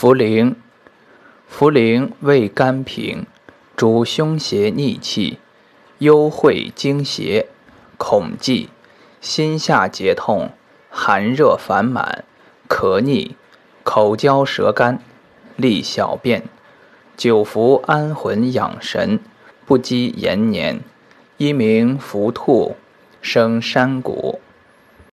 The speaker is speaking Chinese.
茯苓，茯苓味甘平，主胸胁逆气、幽会惊邪、恐悸、心下结痛、寒热烦满、咳逆、口焦舌干、利小便。久服安魂养神，不积延年。一名伏兔，生山谷。